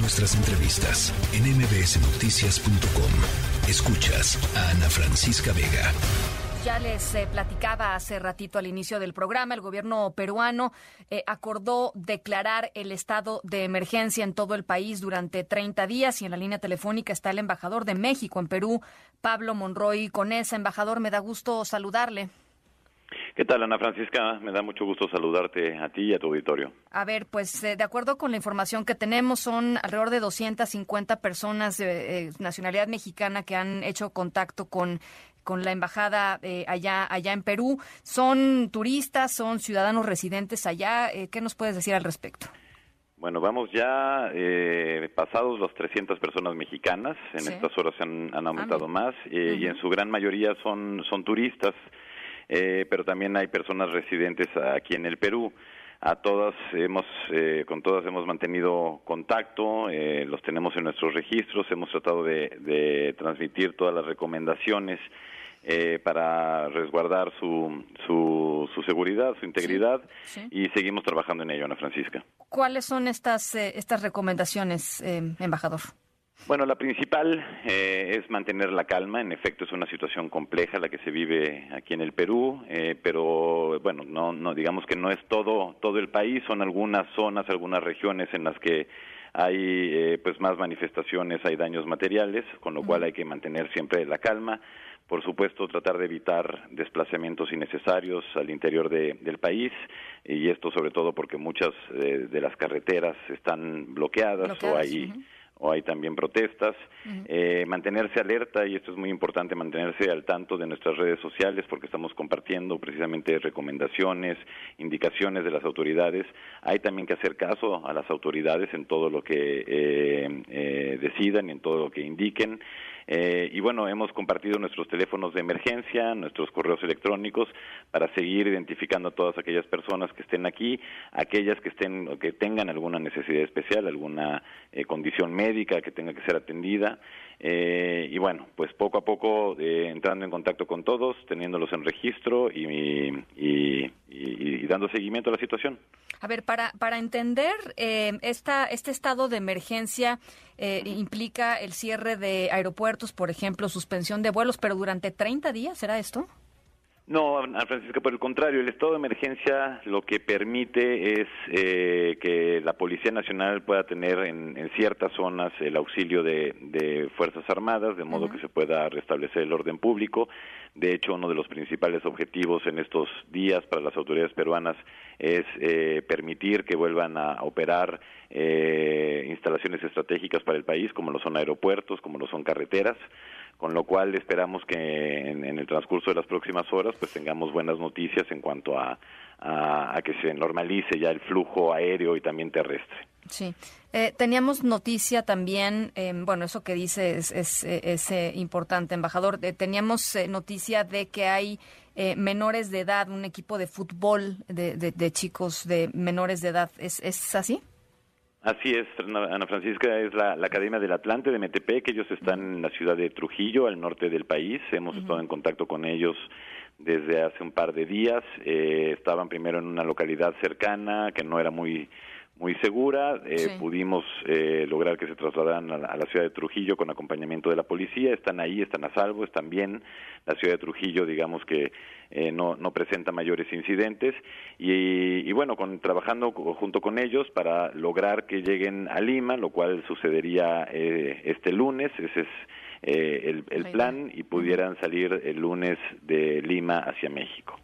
Nuestras entrevistas en mbsnoticias.com. Escuchas a Ana Francisca Vega. Ya les eh, platicaba hace ratito al inicio del programa, el gobierno peruano eh, acordó declarar el estado de emergencia en todo el país durante 30 días y en la línea telefónica está el embajador de México en Perú, Pablo Monroy. Con ese embajador me da gusto saludarle. ¿Qué tal, Ana Francisca? Me da mucho gusto saludarte a ti y a tu auditorio. A ver, pues eh, de acuerdo con la información que tenemos, son alrededor de 250 personas de nacionalidad mexicana que han hecho contacto con con la embajada eh, allá, allá en Perú. ¿Son turistas, son ciudadanos residentes allá? Eh, ¿Qué nos puedes decir al respecto? Bueno, vamos ya eh, pasados las 300 personas mexicanas. En estas horas han, han aumentado ah, más y en su gran mayoría son, son turistas, pero también hay personas residentes aquí en el Perú a todas hemos con todas hemos mantenido contacto los tenemos en nuestros registros hemos tratado de, de transmitir todas las recomendaciones eh, para resguardar su, su, seguridad, su integridad y seguimos trabajando en ello, Ana Francisca. ¿Cuáles son estas, eh, estas recomendaciones, eh, embajador? Bueno, la principal es mantener la calma. En efecto, es una situación compleja la que se vive aquí en el Perú, pero bueno, no, no digamos que no es todo todo el país. Son algunas zonas, algunas regiones en las que hay pues más manifestaciones, hay daños materiales, con lo cual hay que mantener siempre la calma por supuesto tratar de evitar desplazamientos innecesarios al interior del país y esto sobre todo porque muchas eh, de las carreteras están bloqueadas, o hay o hay también protestas, eh, mantenerse alerta y esto es muy importante mantenerse al tanto de nuestras redes sociales porque estamos compartiendo precisamente recomendaciones, indicaciones de las autoridades. Hay también que hacer caso a las autoridades en todo lo que eh, decidan y en todo lo que indiquen. Eh, y bueno, hemos compartido nuestros teléfonos de emergencia, nuestros correos electrónicos para seguir identificando a todas aquellas personas que estén aquí, aquellas que estén que tengan alguna necesidad especial, alguna eh, condición médica que tenga que ser atendida. Eh, y bueno, pues poco a poco entrando en contacto con todos, teniéndolos en registro y, y, dando seguimiento a la situación. A ver, para, para entender esta, este estado de emergencia, eh, implica el cierre de aeropuertos, por ejemplo, suspensión de vuelos, pero durante 30 días, ¿será esto? No, Francisca, por el contrario, el estado de emergencia lo que permite es eh, que la Policía Nacional pueda tener en, ciertas zonas el auxilio de, Fuerzas Armadas, de modo que se pueda restablecer el orden público. De hecho, uno de los principales objetivos en estos días para las autoridades peruanas es eh, permitir que vuelvan a operar eh, instalaciones estratégicas para el país, como lo son aeropuertos, como lo son carreteras con lo cual esperamos que en, el transcurso de las próximas horas pues tengamos buenas noticias en cuanto a, a, que se normalice ya el flujo aéreo y también terrestre. Sí. Eh, teníamos noticia también, eh, bueno, eso que dice es, es, es eh, importante, embajador. Eh, teníamos noticia de que hay menores de edad, un equipo de fútbol de, de, de chicos de menores de edad. ¿Es, es así? Así es, Ana Francisca es la, Academia del Atlante de Metepec, ellos están en la ciudad de Trujillo, al norte del país, hemos estado en contacto con ellos desde hace un par de días, eh, estaban primero en una localidad cercana que no era muy muy segura. Eh, Pudimos eh, lograr que se trasladaran a la, ciudad de Trujillo con acompañamiento de la policía. Están ahí, están a salvo, están bien. La ciudad de Trujillo, digamos que eh, no, no presenta mayores incidentes. Y, bueno, con, trabajando junto con ellos para lograr que lleguen a Lima, lo cual sucedería eh, este lunes. Ese es el, el plan y pudieran salir el lunes de Lima hacia México.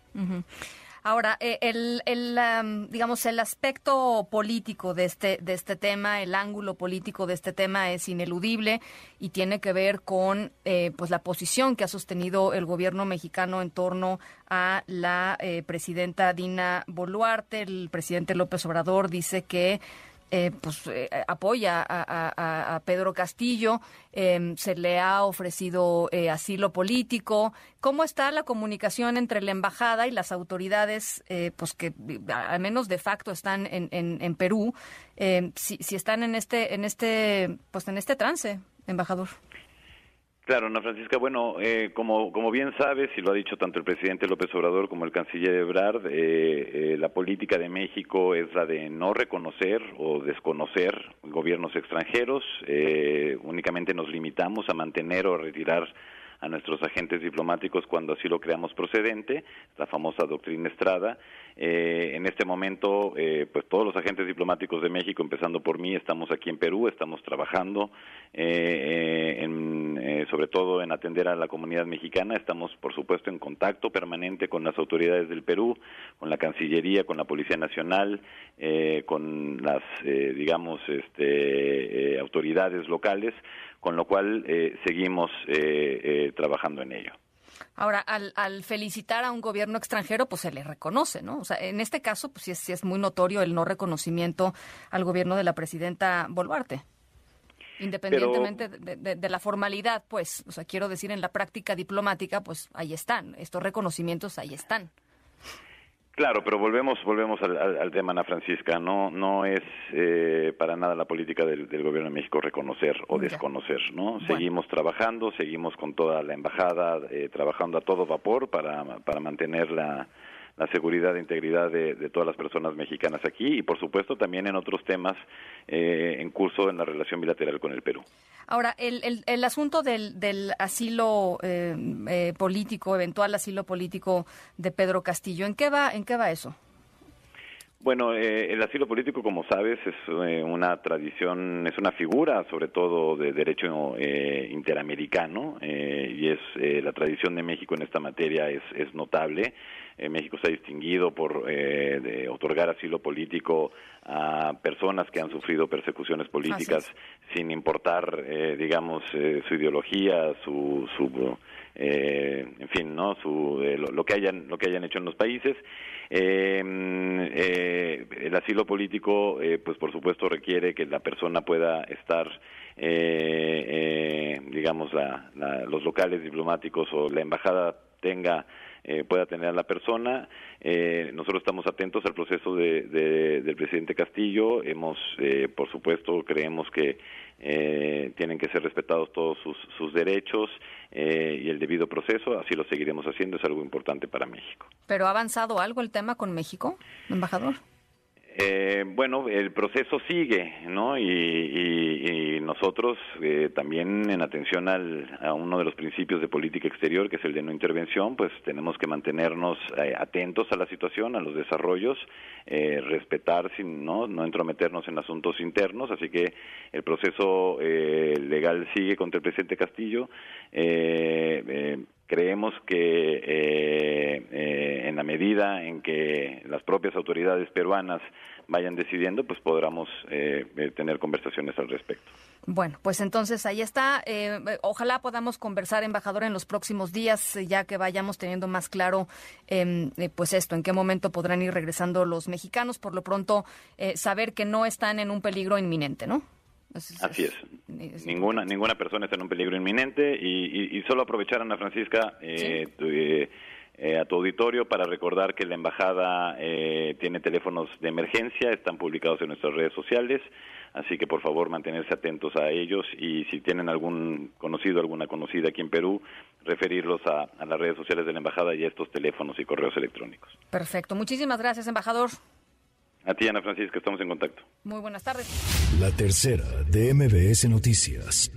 Ahora, eh, el, el digamos, el aspecto político de este, de este tema, el ángulo político de este tema es ineludible y tiene que ver con eh, pues la posición que ha sostenido el gobierno mexicano en torno a la eh, presidenta Dina Boluarte. El presidente López Obrador dice que eh, pues eh, apoya a, Pedro Castillo, em, se le ha ofrecido eh, asilo político. ¿Cómo está la comunicación entre la embajada y las autoridades, pues que al menos de facto están en, en, Perú, em, si, si, están en este, en este, pues en este trance, embajador? Claro, Ana Francisca, bueno, eh, como, como bien sabes, y lo ha dicho tanto el presidente López Obrador como el canciller Ebrard, eh, eh, la política de México es la de no reconocer o desconocer gobiernos extranjeros, únicamente nos limitamos a mantener o retirar a nuestros agentes diplomáticos cuando así lo creamos procedente, la famosa doctrina Estrada. Eh, en este momento, eh, pues todos los agentes diplomáticos de México, empezando por mí, estamos aquí en Perú, estamos trabajando, eh, en, sobre todo en atender a la comunidad mexicana. Estamos, por supuesto, en contacto permanente con las autoridades del Perú, con la Cancillería, con la Policía Nacional, con las, digamos, este, autoridades locales con lo cual eh, seguimos eh, eh, trabajando en ello. Ahora, al, felicitar a un gobierno extranjero, pues se le reconoce, ¿no? O sea, en este caso, pues sí es, es muy notorio el no reconocimiento al gobierno de la presidenta Boluarte. Independientemente de, de, la formalidad, pues, o sea, quiero decir, en la práctica diplomática, pues ahí están, estos reconocimientos ahí están. Claro, pero volvemos volvemos al, tema, Ana Francisca. No no es eh, para nada la política del, gobierno de México reconocer o desconocer, ¿no? Seguimos trabajando, seguimos con toda la embajada eh, trabajando a todo vapor para para mantener la la seguridad e integridad de, todas las personas mexicanas aquí y, por supuesto, también en otros temas eh, en curso en la relación bilateral con el Perú. Ahora, el, el, el asunto del, del asilo eh, eh, político, eventual asilo político de Pedro Castillo, ¿en qué va, en qué va eso? Bueno, eh, el asilo político, como sabes, es eh, una tradición, es una figura, sobre todo de derecho eh, interamericano, y es la tradición de México en esta materia es, es notable. México se ha distinguido por de otorgar asilo político a personas que han sufrido persecuciones políticas sin importar, digamos, su ideología, su, su en fin, no, su lo, lo, que hayan lo que hayan hecho en los países. Eh, eh, el asilo político, eh, pues por supuesto requiere que la persona pueda estar, eh, digamos, los locales diplomáticos o la embajada tenga pueda tener a la persona. nosotros estamos atentos al proceso de, del presidente Castillo. Hemos, por supuesto, creemos que tienen que ser respetados todos sus, sus derechos y el debido proceso. Así lo seguiremos haciendo. Es algo importante para México. ¿Pero ha avanzado algo el tema con México, embajador? Eh, bueno, el proceso sigue, ¿no? Y, nosotros eh, también en atención al, a uno de los principios de política exterior, que es el de no intervención, pues tenemos que mantenernos eh, atentos a la situación, a los desarrollos, eh, respetar, sin, ¿no? no entrometernos en asuntos internos. Así que el proceso legal sigue contra el presidente Castillo. Creemos que en la medida en que las propias autoridades peruanas vayan decidiendo, pues podremos eh, eh, tener conversaciones al respecto. Bueno, pues entonces ahí está. Eh, ojalá podamos conversar, embajador, en los próximos días, ya que vayamos teniendo más claro, em, pues esto, en qué momento podrán ir regresando los mexicanos. Por lo pronto, saber que no están en un peligro inminente, ¿no? Así es. ninguna ninguna persona está en un peligro inminente y, solo aprovechar, Ana Francisca, eh, eh, a tu auditorio para recordar que la embajada eh, tiene teléfonos de emergencia, están publicados en nuestras redes sociales, así que por favor mantenerse atentos a ellos y si tienen algún conocido, alguna conocida aquí en Perú, referirlos a, a las redes sociales de la embajada y a estos teléfonos y correos electrónicos. Perfecto, muchísimas gracias, embajador. A ti, Ana Francisca, estamos en contacto. Muy buenas tardes. La tercera de MBS Noticias.